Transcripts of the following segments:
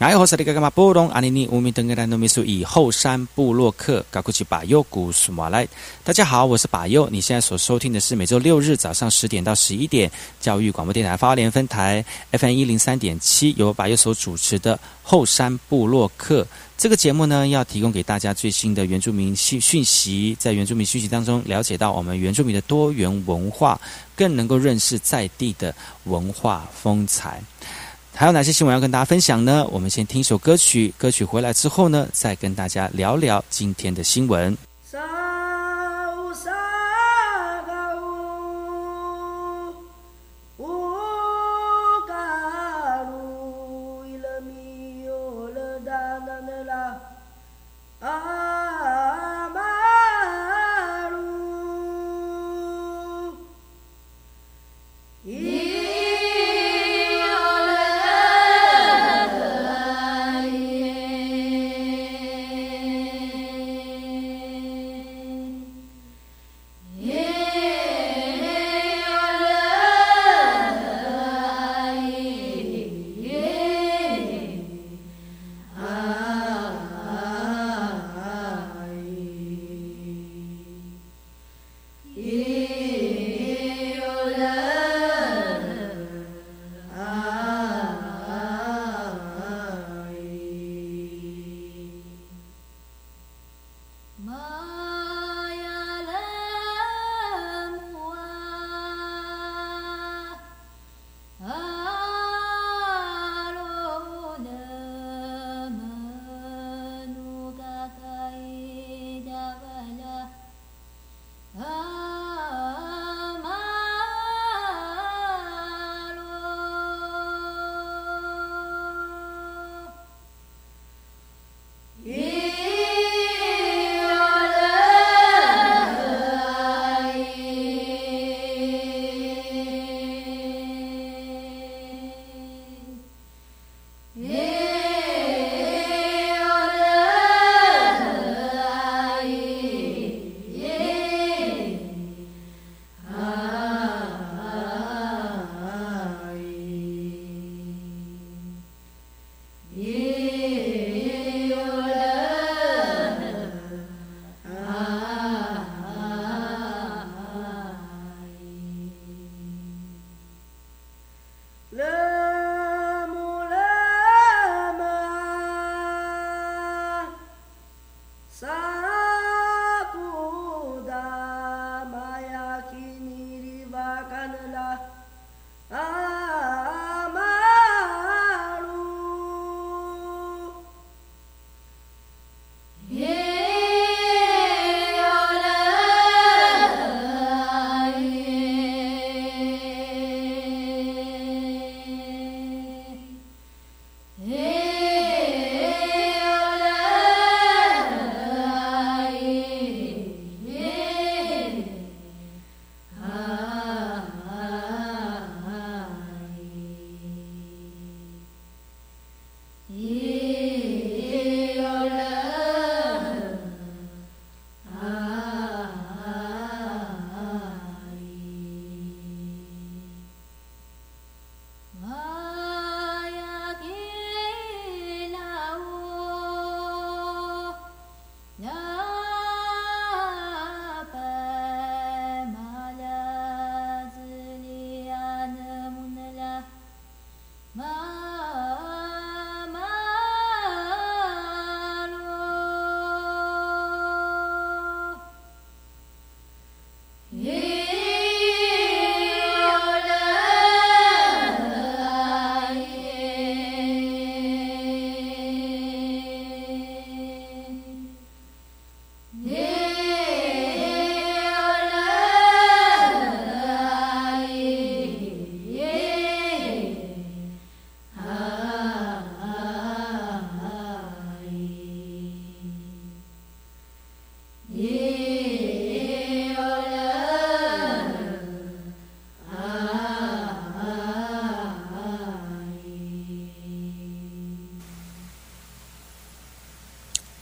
哎，好，萨利格格马布隆阿尼尼乌米登格兰诺米苏以后山部落客嘎古奇巴尤古苏马来。大家好，我是巴尤。你现在所收听的是每周六日早上十点到十一点教育广播电台发联分台 FM 一零三点七，由巴尤所主持的后山部落客。这个节目呢，要提供给大家最新的原住民讯讯息，在原住民讯息当中了解到我们原住民的多元文化，更能够认识在地的文化风采。还有哪些新闻要跟大家分享呢？我们先听一首歌曲，歌曲回来之后呢，再跟大家聊聊今天的新闻。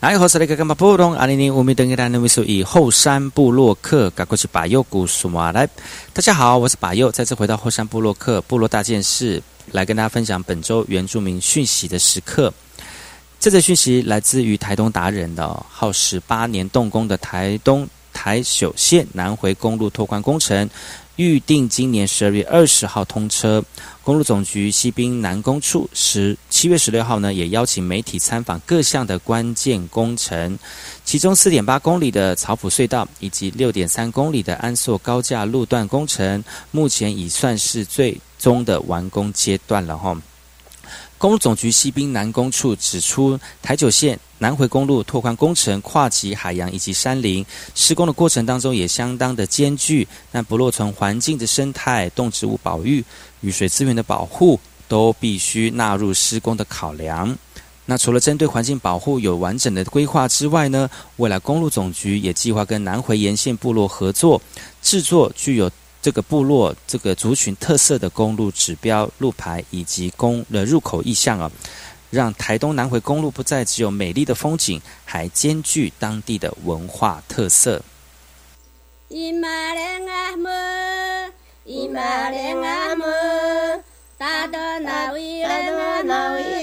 哎，好，是那个嘛不懂？阿玲玲，我们等一下呢，位数以后山部落客赶快去把右古苏马来。大家好，我是把右，再次回到后山部落客部落大件事，来跟大家分享本周原住民讯息的时刻。这则讯息来自于台东达人的，耗时八年动工的台东台九线南回公路拓宽工程，预定今年十二月二十号通车。公路总局西滨南工处十七月十六号呢，也邀请媒体参访各项的关键工程，其中四点八公里的草埔隧道以及六点三公里的安朔高架路段工程，目前已算是最终的完工阶段了哈。公路总局西滨南工处指出，台九线南回公路拓宽工程跨及海洋以及山林，施工的过程当中也相当的艰巨，但不落从环境的生态、动植物保育、雨水资源的保护，都必须纳入施工的考量。那除了针对环境保护有完整的规划之外呢，未来公路总局也计划跟南回沿线部落合作，制作具有。这个部落、这个族群特色的公路指标、路牌以及公的入口意向啊，让台东南回公路不再只有美丽的风景，还兼具当地的文化特色。na na na na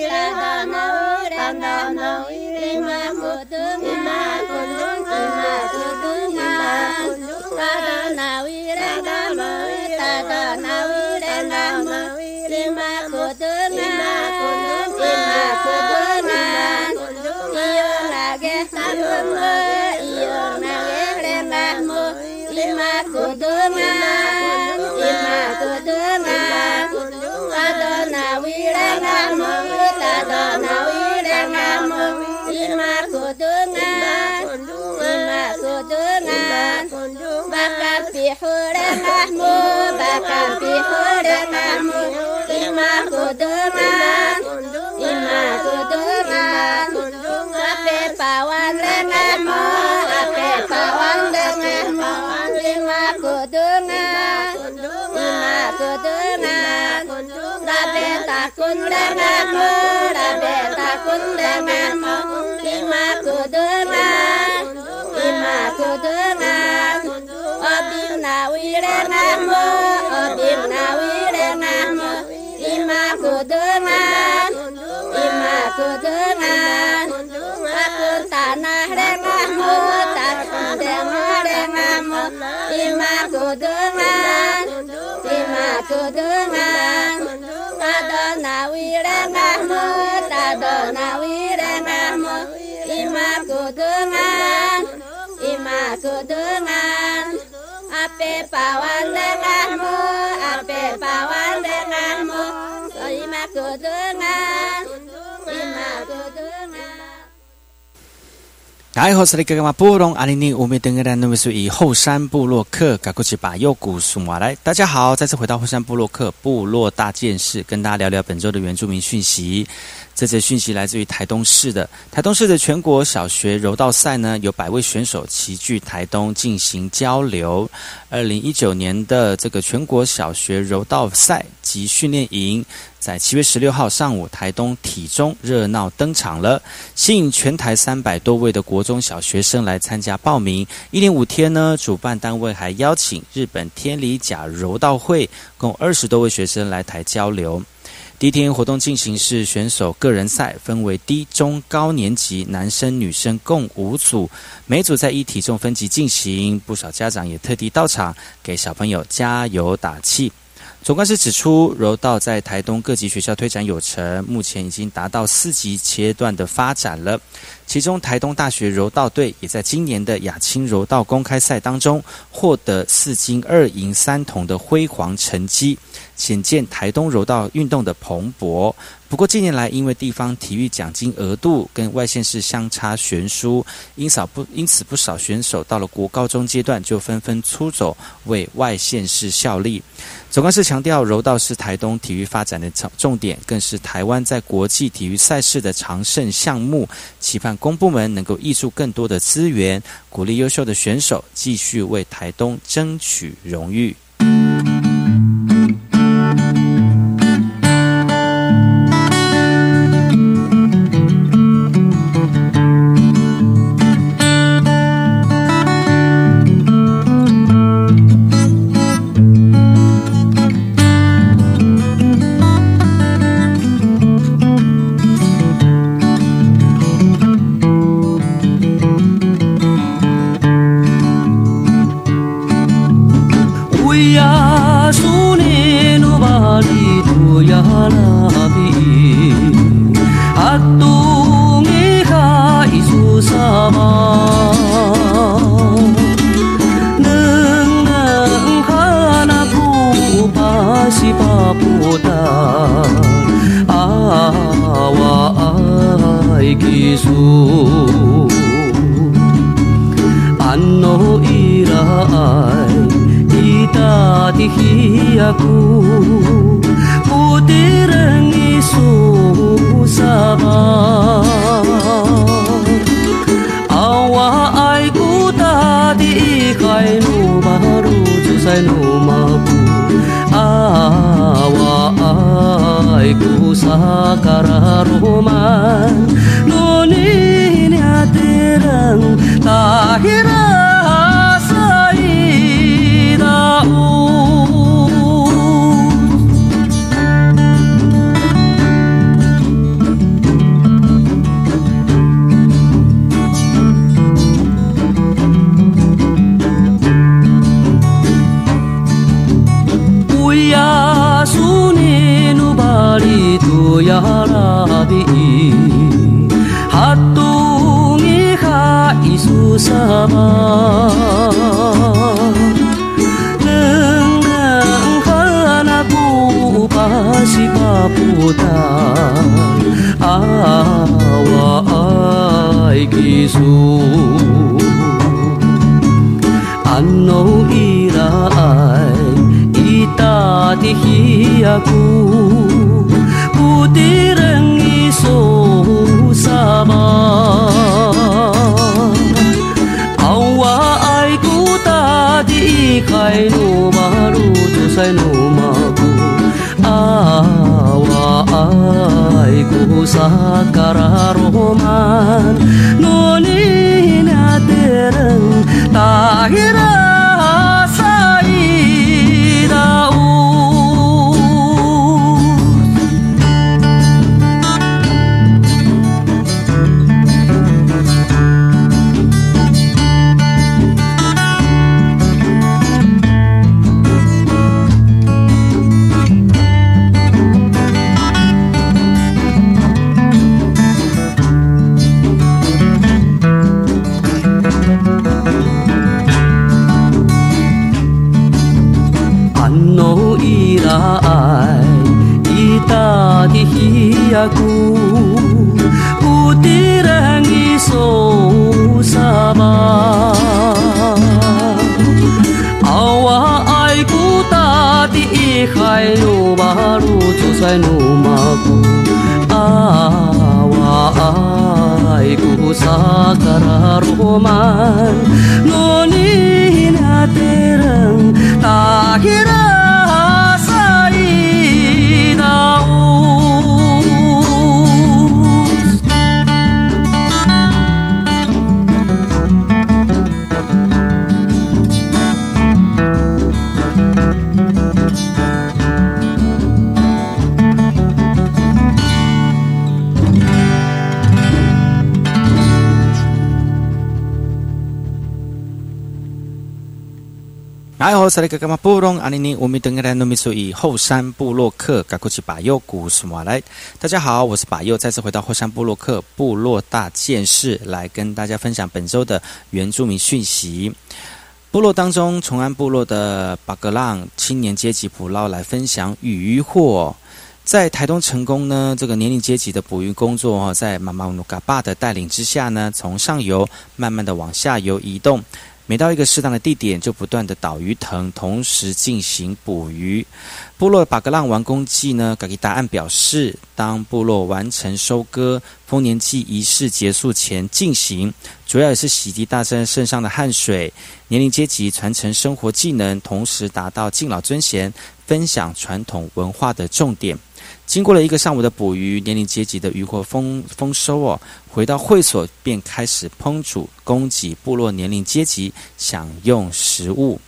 denganmu, imanku denganmu. Ape pawan dengamu Ape pawan dengamu Ima kudungan Ima kudungan 大家好，是那个嘛布隆阿玲玲，我们等个人认为是以后山部落客赶过去把右古数马来。大家好，再次回到后山部落客部落大件事，跟大家聊聊本周的原住民讯息。这则讯息来自于台东市的台东市的全国小学柔道赛呢，有百位选手齐聚台东进行交流。二零一九年的这个全国小学柔道赛及训练营，在七月十六号上午，台东体中热闹登场了，吸引全台三百多位的国中小学生来参加报名。一连五天呢，主办单位还邀请日本天理甲柔道会共二十多位学生来台交流。第一天活动进行是选手个人赛，分为低、中、高年级，男生、女生共五组，每组在一体重分级进行。不少家长也特地到场给小朋友加油打气。总干事指出，柔道在台东各级学校推展有成，目前已经达到四级阶段的发展了。其中，台东大学柔道队也在今年的亚青柔道公开赛当中获得四金二银三铜的辉煌成绩，显见台东柔道运动的蓬勃。不过，近年来因为地方体育奖金额度跟外县市相差悬殊，因少不因此不少选手到了国高中阶段就纷纷出走为外县市效力。总干事强调，柔道是台东体育发展的重重点，更是台湾在国际体育赛事的常胜项目。期盼公部门能够挹注更多的资源，鼓励优秀的选手继续为台东争取荣誉。 야라비 핫동이 하이수사마 능강 하나 부바시바보다 아와 아이기수 안노 이라이 이따디히야구 khai nu ma ru tu nu ma ku a wa sa kara roman no ni na tereng ta hira aku Utira ngiso sabah Awa ai ku ta ti i khai lu baru tu sai nu ma ku. Awa ai ku sa kararuman Noni 萨利格格马布隆阿尼尼，我们等个来努米苏以后山布洛克，嘎古奇巴佑古什么来？大家好，我是巴佑，再次回到后山布洛克部落大件事，来跟大家分享本周的原住民讯息。部落当中，崇安部落的巴格浪青年阶级捕捞来分享渔获。在台东成功呢，这个年龄阶级的捕鱼工作哦，在妈妈努嘎爸的带领之下呢，从上游慢慢的往下游移动。每到一个适当的地点，就不断的倒鱼藤，同时进行捕鱼。部落把格浪完工季呢，给答案表示，当部落完成收割，丰年祭仪式结束前进行，主要也是洗涤大山身上的汗水，年龄阶级传承生活技能，同时达到敬老尊贤、分享传统文化的重点。经过了一个上午的捕鱼，年龄阶级的渔获丰丰收哦，回到会所便开始烹煮，供给部落年龄阶级享用食物。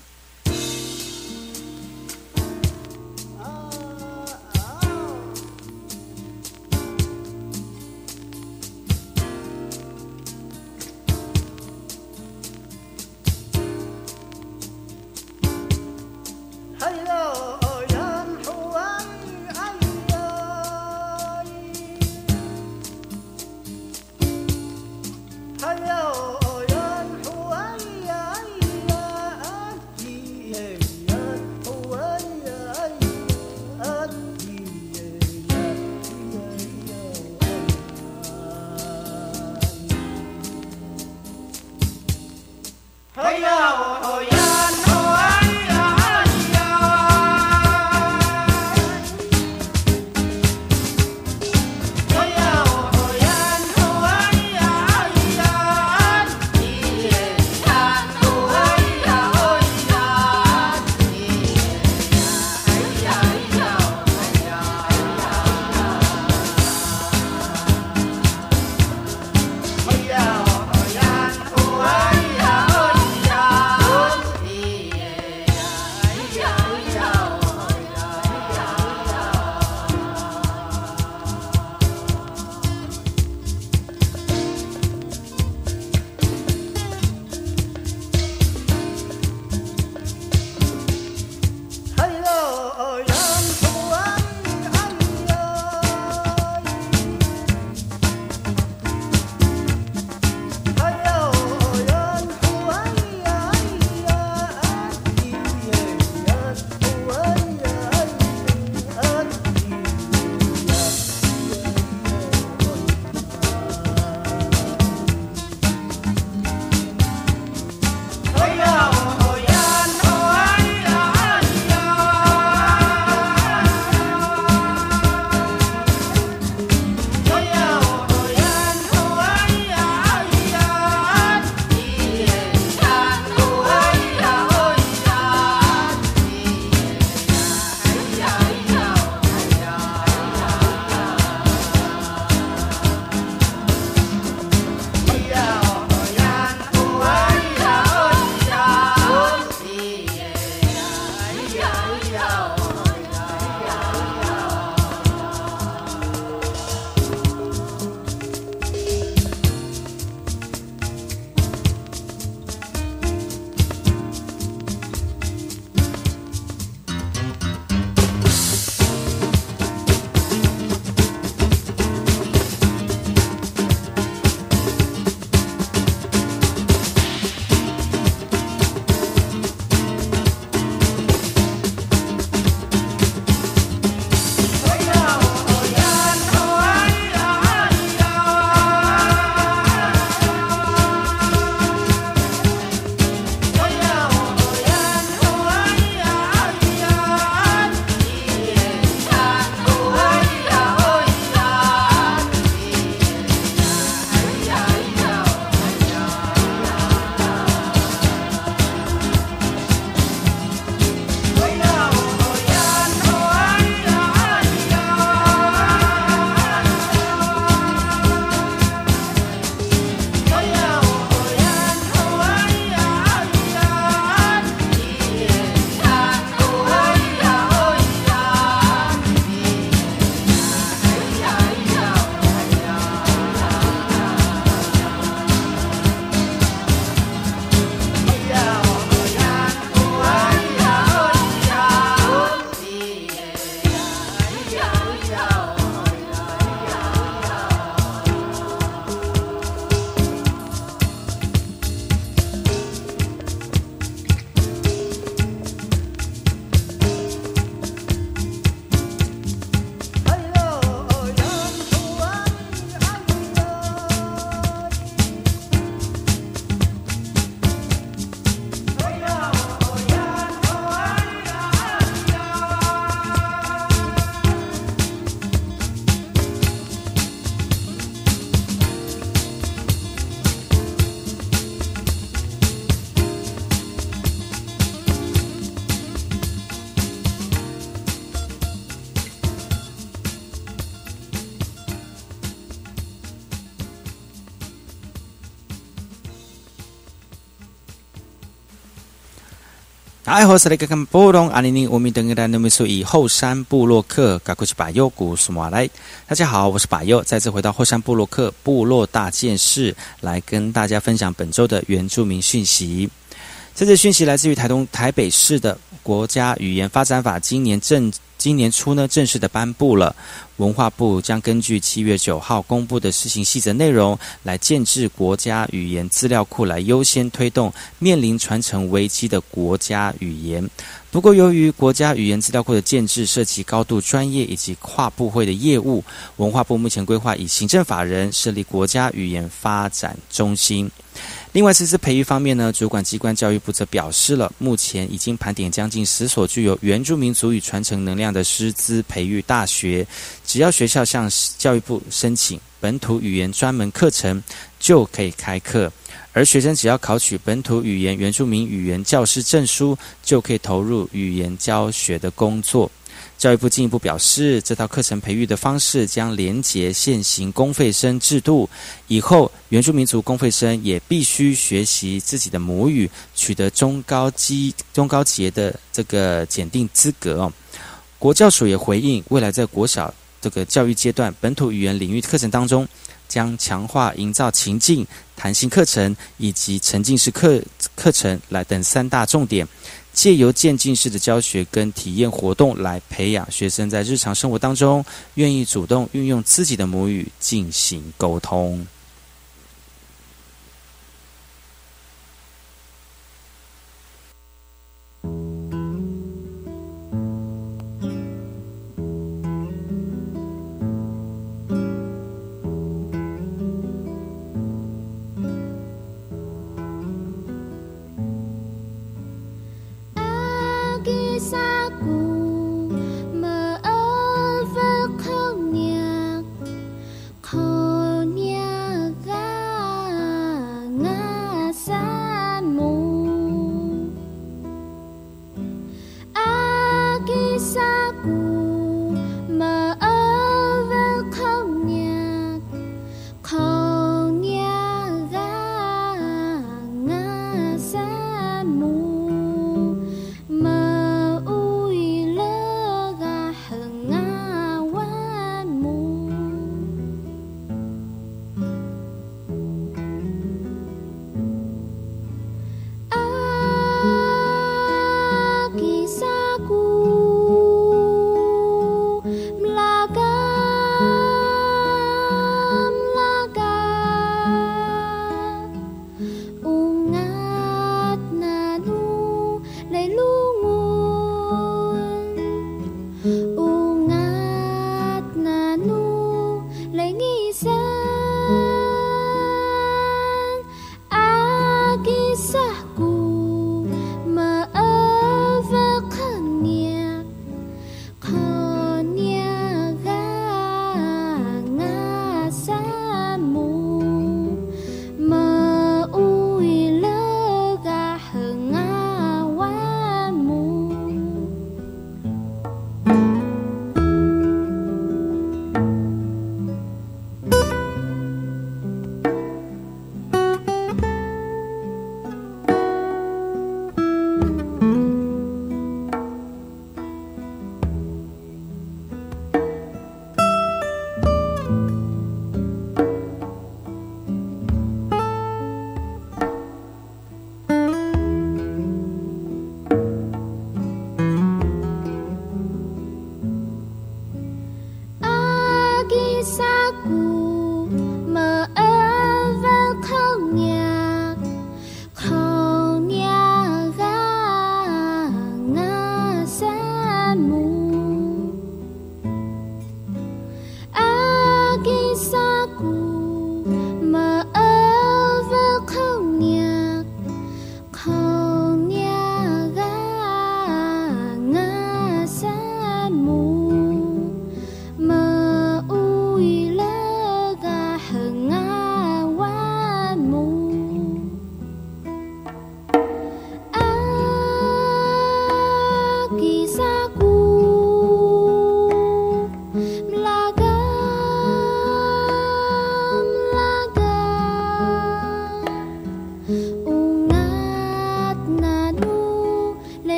哎，我是那个看波隆阿尼尼，我们等个的那么说以后山部落客，赶快去把右古苏马来？大家好，我是把右，再次回到后山部落客部落大件事，来跟大家分享本周的原住民讯息。这次讯息来自于台东台北市的国家语言发展法，今年正。今年初呢，正式的颁布了文化部将根据七月九号公布的施行细则内容，来建制国家语言资料库，来优先推动面临传承危机的国家语言。不过，由于国家语言资料库的建制涉及高度专业以及跨部会的业务，文化部目前规划以行政法人设立国家语言发展中心。另外，师资培育方面呢，主管机关教育部则表示了，目前已经盘点将近十所具有原住民族语传承能量的师资培育大学，只要学校向教育部申请本土语言专门课程，就可以开课，而学生只要考取本土语言原住民语言教师证书，就可以投入语言教学的工作。教育部进一步表示，这套课程培育的方式将连结现行公费生制度，以后原住民族公费生也必须学习自己的母语，取得中高级中高级的这个检定资格。国教署也回应，未来在国小这个教育阶段，本土语言领域课程当中，将强化营造情境、弹性课程以及沉浸式课课程来等三大重点。借由渐进式的教学跟体验活动来培养学生在日常生活当中愿意主动运用自己的母语进行沟通。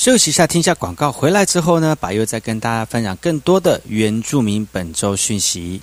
休息一下，听一下广告。回来之后呢，把又再跟大家分享更多的原住民本周讯息。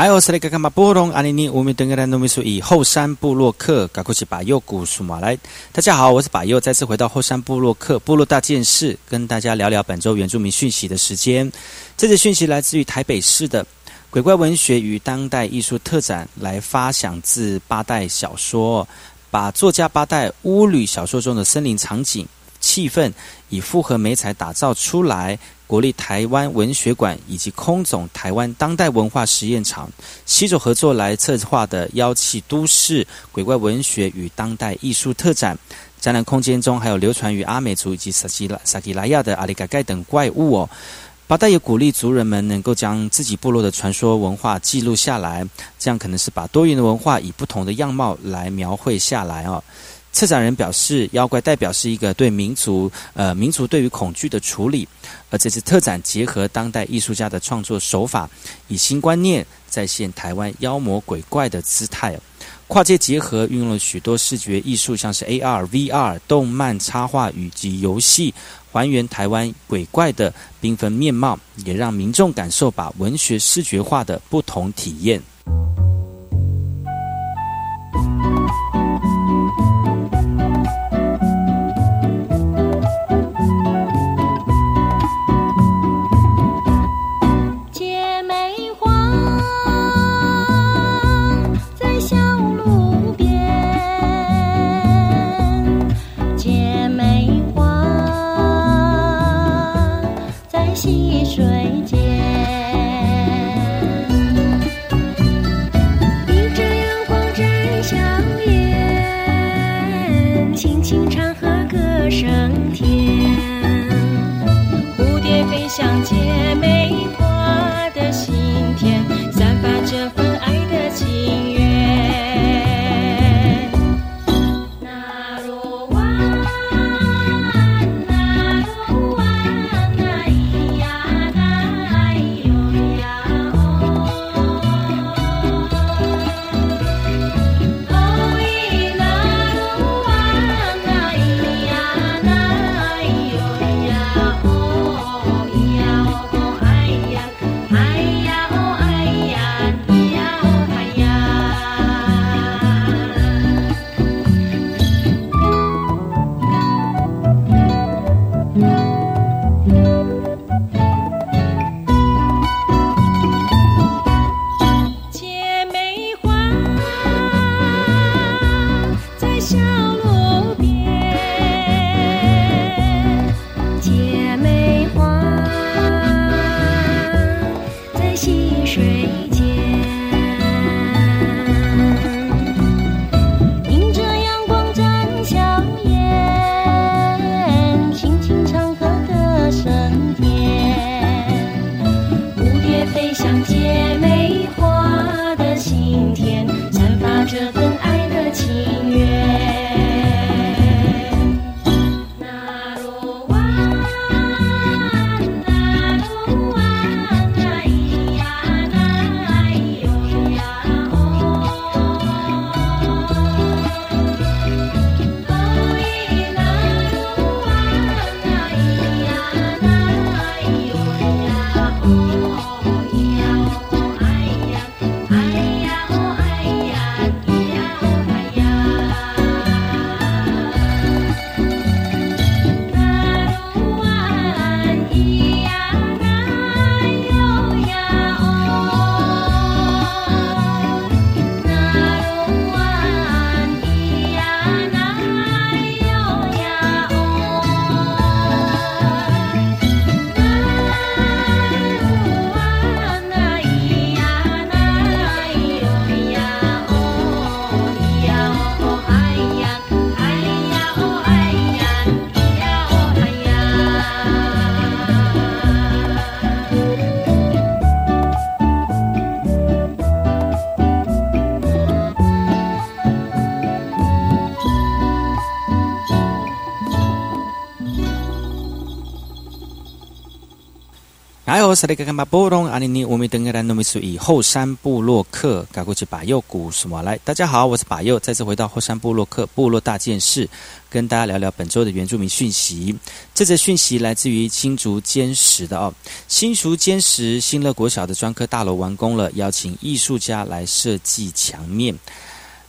Hai, 我是那个干嘛波隆阿尼尼，我们登个人农民属以后山部落克，赶快去把右古数马来。大家好，我是把右，再次回到后山部落克部落大件事，跟大家聊聊本周原住民讯息的时间。这次讯息来自于台北市的鬼怪文学与当代艺术特展，来发想自八代小说，把作家八代巫女小说中的森林场景气氛，以复合美彩打造出来。国立台湾文学馆以及空总台湾当代文化实验场携手合作来策划的“妖气都市鬼怪文学与当代艺术特展”，展览空间中还有流传于阿美族以及萨基拉萨基拉亚的阿里嘎盖等怪物哦。八代也鼓励族人们能够将自己部落的传说文化记录下来，这样可能是把多元的文化以不同的样貌来描绘下来哦。策展人表示，妖怪代表是一个对民族呃民族对于恐惧的处理，而这次特展结合当代艺术家的创作手法，以新观念再现台湾妖魔鬼怪的姿态，跨界结合运用了许多视觉艺术，像是 AR、VR、动漫插画以及游戏，还原台湾鬼怪的缤纷面貌，也让民众感受把文学视觉化的不同体验。哎呦，是那个干嘛波隆阿尼尼，我们登个兰诺米苏以后山部落客，赶过去把右古什么来？大家好，我是把右，再次回到后山部落客部落大件事，跟大家聊聊本周的原住民讯息。这则讯息来自于新竹坚实的哦，新竹坚实新乐国小的专科大楼完工了，邀请艺术家来设计墙面。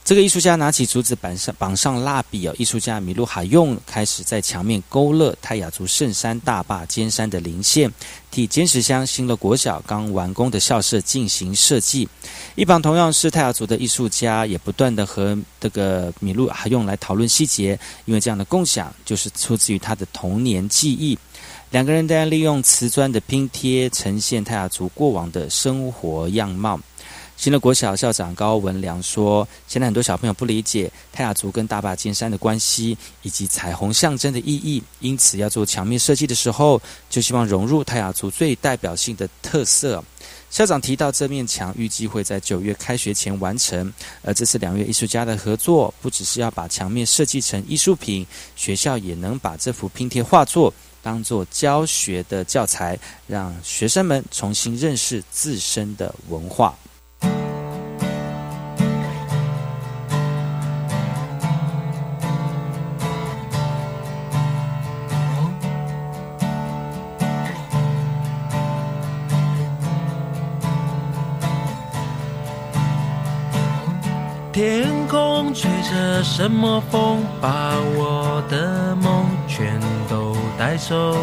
这个艺术家拿起竹子绑上绑上蜡笔哦，艺术家米露哈用开始在墙面勾勒泰雅族圣山大坝尖山的零线，替尖石乡新乐国小刚完工的校舍进行设计。一旁同样是泰雅族的艺术家，也不断的和这个米露哈用来讨论细节，因为这样的共享就是出自于他的童年记忆。两个人在利用瓷砖的拼贴，呈现泰雅族过往的生活样貌。新的国小校长高文良说：“现在很多小朋友不理解泰雅族跟大坝尖山的关系，以及彩虹象征的意义，因此要做墙面设计的时候，就希望融入泰雅族最代表性的特色。”校长提到，这面墙预计会在九月开学前完成。而这次两位艺术家的合作，不只是要把墙面设计成艺术品，学校也能把这幅拼贴画作当做教学的教材，让学生们重新认识自身的文化。天空吹着什么风，把我的梦全都带走。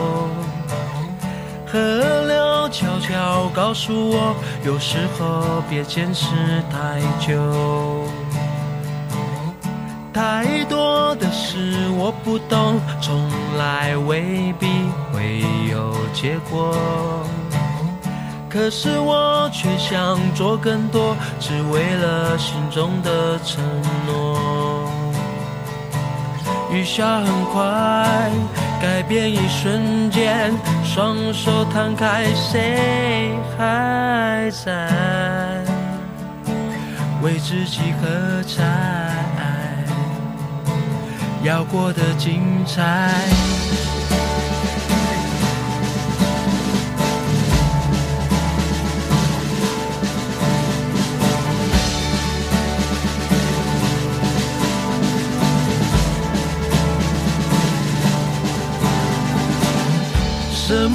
河流悄悄告诉我，有时候别坚持太久。太多的事我不懂，从来未必会有结果。可是我却想做更多，只为了心中的承诺。雨下很快，改变一瞬间，双手摊开，谁还在为自己喝彩？要过得精彩。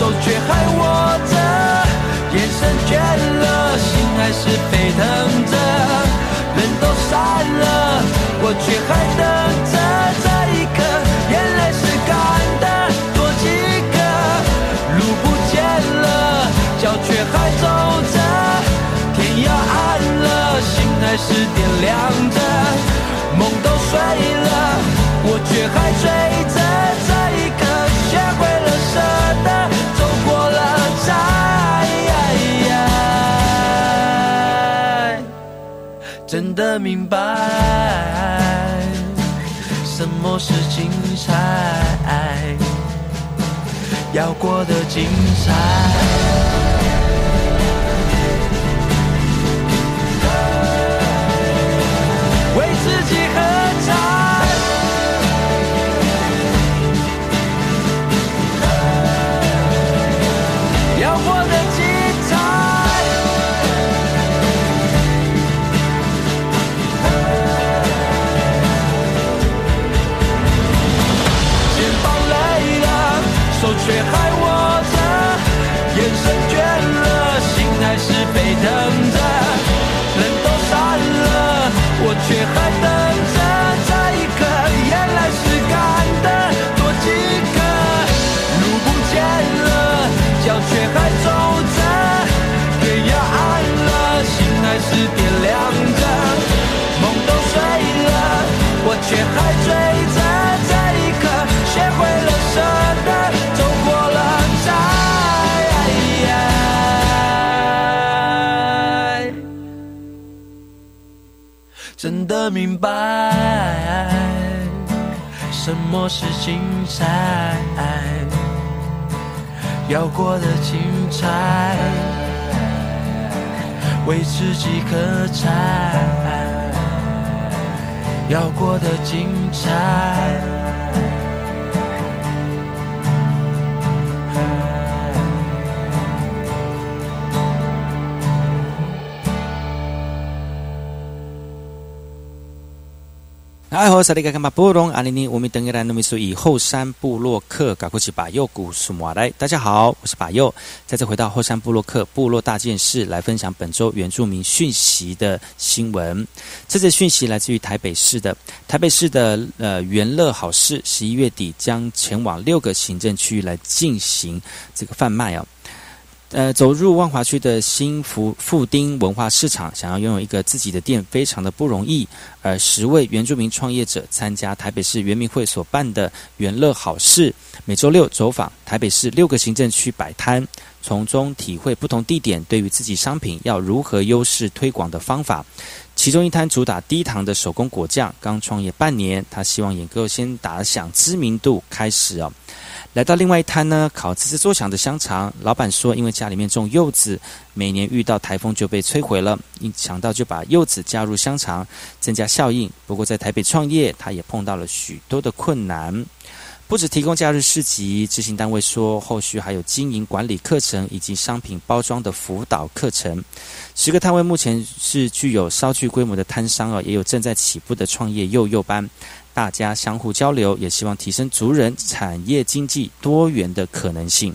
手却还握着，眼神倦了，心还是沸腾着。人都散了，我却还等着这一刻，眼泪是干的，多几个，路不见了，脚却还走着，天要暗了，心还是点亮着，梦都碎了，我却还追明白什么是精彩，要过得精彩。等着，人都散了，我却还等着，这一刻眼泪是干的，多饥渴，路不见了，脚却还走着，天要暗了，心还是点亮着，梦都碎了，我却还追明白什么是精彩，要过得精彩，为自己喝彩。要过得精彩。哎，好，萨利卡干巴布隆阿尼尼，我们等一来努米苏以后山部落客搞过去把右古苏马来。大家好，我是把右，再次回到后山部落客部落大件事，来分享本周原住民讯息的新闻。这则讯息来自于台北市的台北市的呃元乐好市，十一月底将前往六个行政区域来进行这个贩卖哦。呃，走入万华区的新福富丁文化市场，想要拥有一个自己的店，非常的不容易。而十位原住民创业者参加台北市原民会所办的元乐好事，每周六走访台北市六个行政区摆摊，从中体会不同地点对于自己商品要如何优势推广的方法。其中一摊主打低糖的手工果酱，刚创业半年，他希望也够先打响知名度开始哦。来到另外一摊呢，烤滋滋作响的香肠。老板说，因为家里面种柚子，每年遇到台风就被摧毁了，一想到就把柚子加入香肠，增加效应。不过在台北创业，他也碰到了许多的困难。不止提供假日市集，执行单位说，后续还有经营管理课程以及商品包装的辅导课程。十个摊位目前是具有稍具规模的摊商啊，也有正在起步的创业幼幼班。大家相互交流，也希望提升族人产业经济多元的可能性。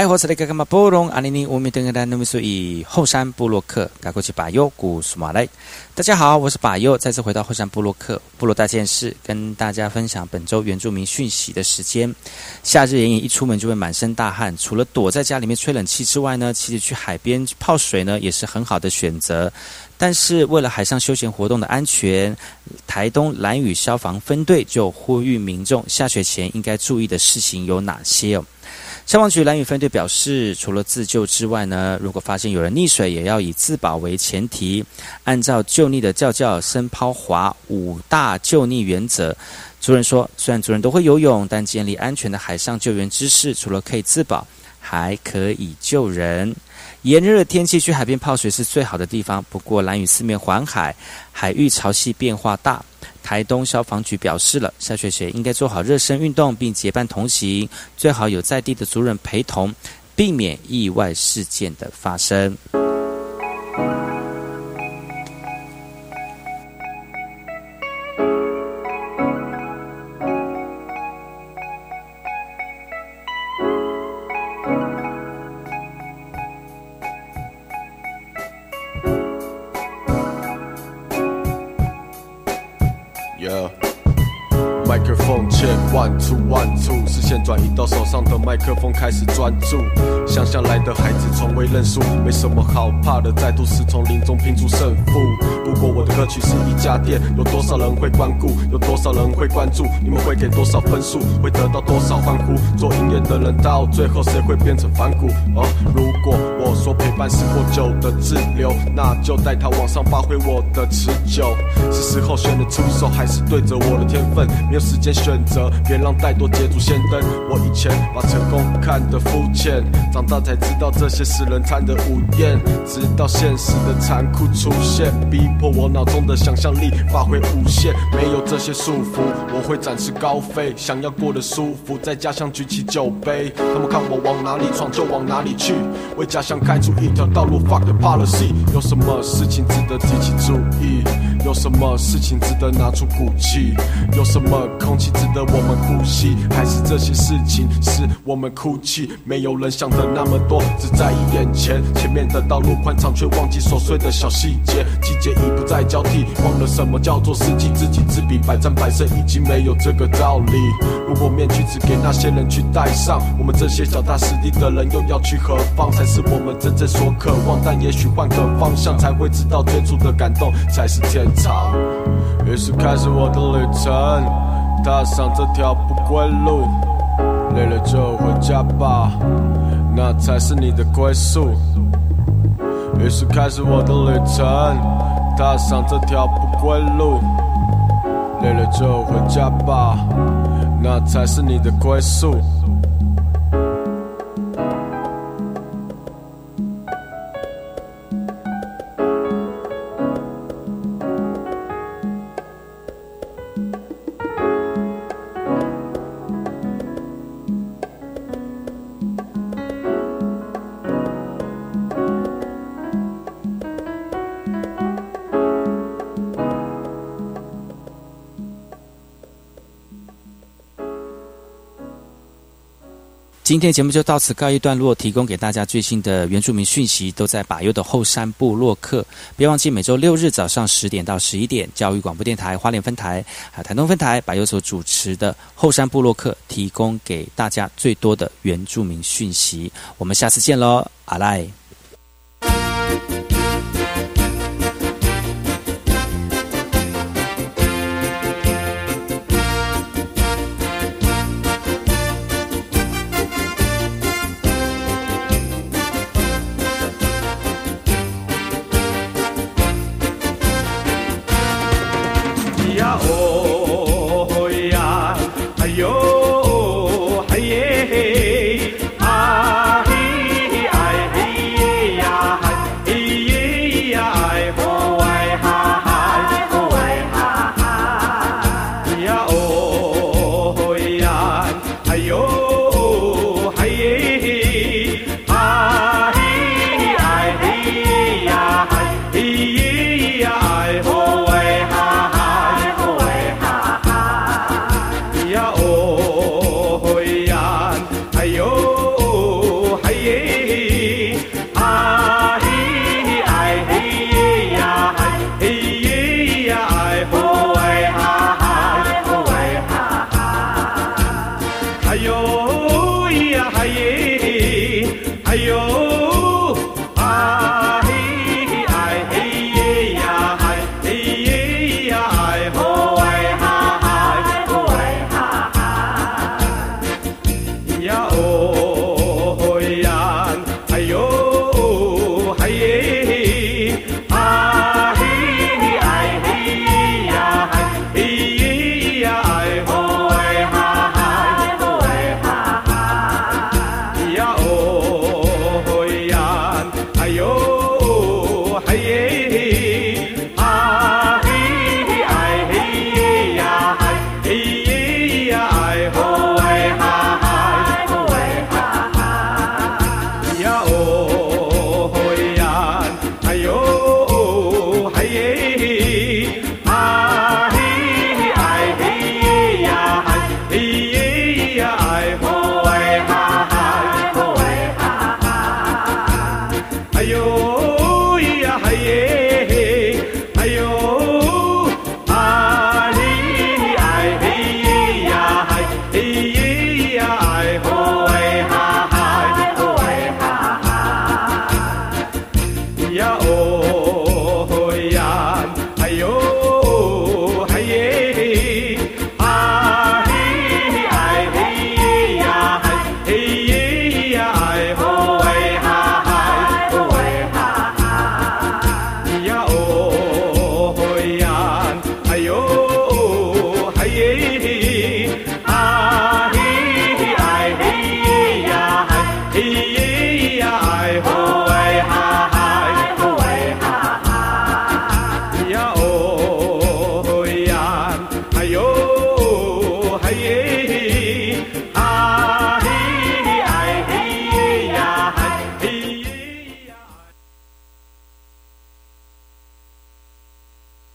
哎，我是那个嘛布隆阿尼尼乌米登格丹努米苏以后山布洛克，赶过去把右古苏马来。大家好，我是把右，再次回到后山布洛克部落大件事，跟大家分享本周原住民讯息的时间。夏日炎炎，一出门就会满身大汗，除了躲在家里面吹冷气之外呢，其实去海边泡水呢也是很好的选择。但是为了海上休闲活动的安全，台东蓝屿消防分队就呼吁民众下水前应该注意的事情有哪些哦？消防局蓝雨分队表示，除了自救之外呢，如果发现有人溺水，也要以自保为前提，按照救溺的叫叫、声抛、滑五大救溺原则。族人说，虽然族人都会游泳，但建立安全的海上救援知识，除了可以自保，还可以救人。炎热的天气去海边泡水是最好的地方，不过蓝屿四面环海，海域潮汐变化大。台东消防局表示了，下雪前应该做好热身运动，并结伴同行，最好有在地的族人陪同，避免意外事件的发生。One two one two，视线转移到手上的麦克风，开始专注。乡下来的孩子从未认输，没什么好怕的，在都市丛林中拼出胜负。如果我的歌曲是一家店，有多少人会光顾？有多少人会关注？你们会给多少分数？会得到多少欢呼？做音乐的人到最后谁会变成反骨？哦，如果我说陪伴是过久的滞留，那就带它往上发挥我的持久。是时候选择出手，还是对着我的天分？没有时间选择，别让太多捷足先登。我以前把成功看得肤浅，长大才知道这些是人餐的午宴。直到现实的残酷出现，逼迫我脑中的想象力发挥无限。没有这些束缚，我会展翅高飞。想要过得舒服，在家乡举起酒杯。他们看我往哪里闯就往哪里去，为家乡开出一条道路。Fuck the policy，有什么事情值得提起注意？有什么事情值得拿出骨气？有什么空气值得我们呼吸？还是这些事情使我们哭泣？没有人想的那么多，只在意眼前。前面的道路宽敞，却忘记琐碎的小细节。季节已不再交替，忘了什么叫做四季。知己知彼，百战百胜已经没有这个道理。如果面具只给那些人去戴上，我们这些脚踏实地的人又要去何方？才是我们真正所渴望。但也许换个方向，才会知道最初的感动才是天堂。于是开始我的旅程，踏上这条不归路。累了就回家吧，那才是你的归宿。于是开始我的旅程，踏上这条不归路。累了就回家吧，那才是你的归宿。今天节目就到此告一段落，提供给大家最新的原住民讯息，都在把优的后山部落客。别忘记每周六日早上十点到十一点，教育广播电台花莲分台啊台东分台把优所主持的后山部落客，提供给大家最多的原住民讯息。我们下次见喽，阿赖。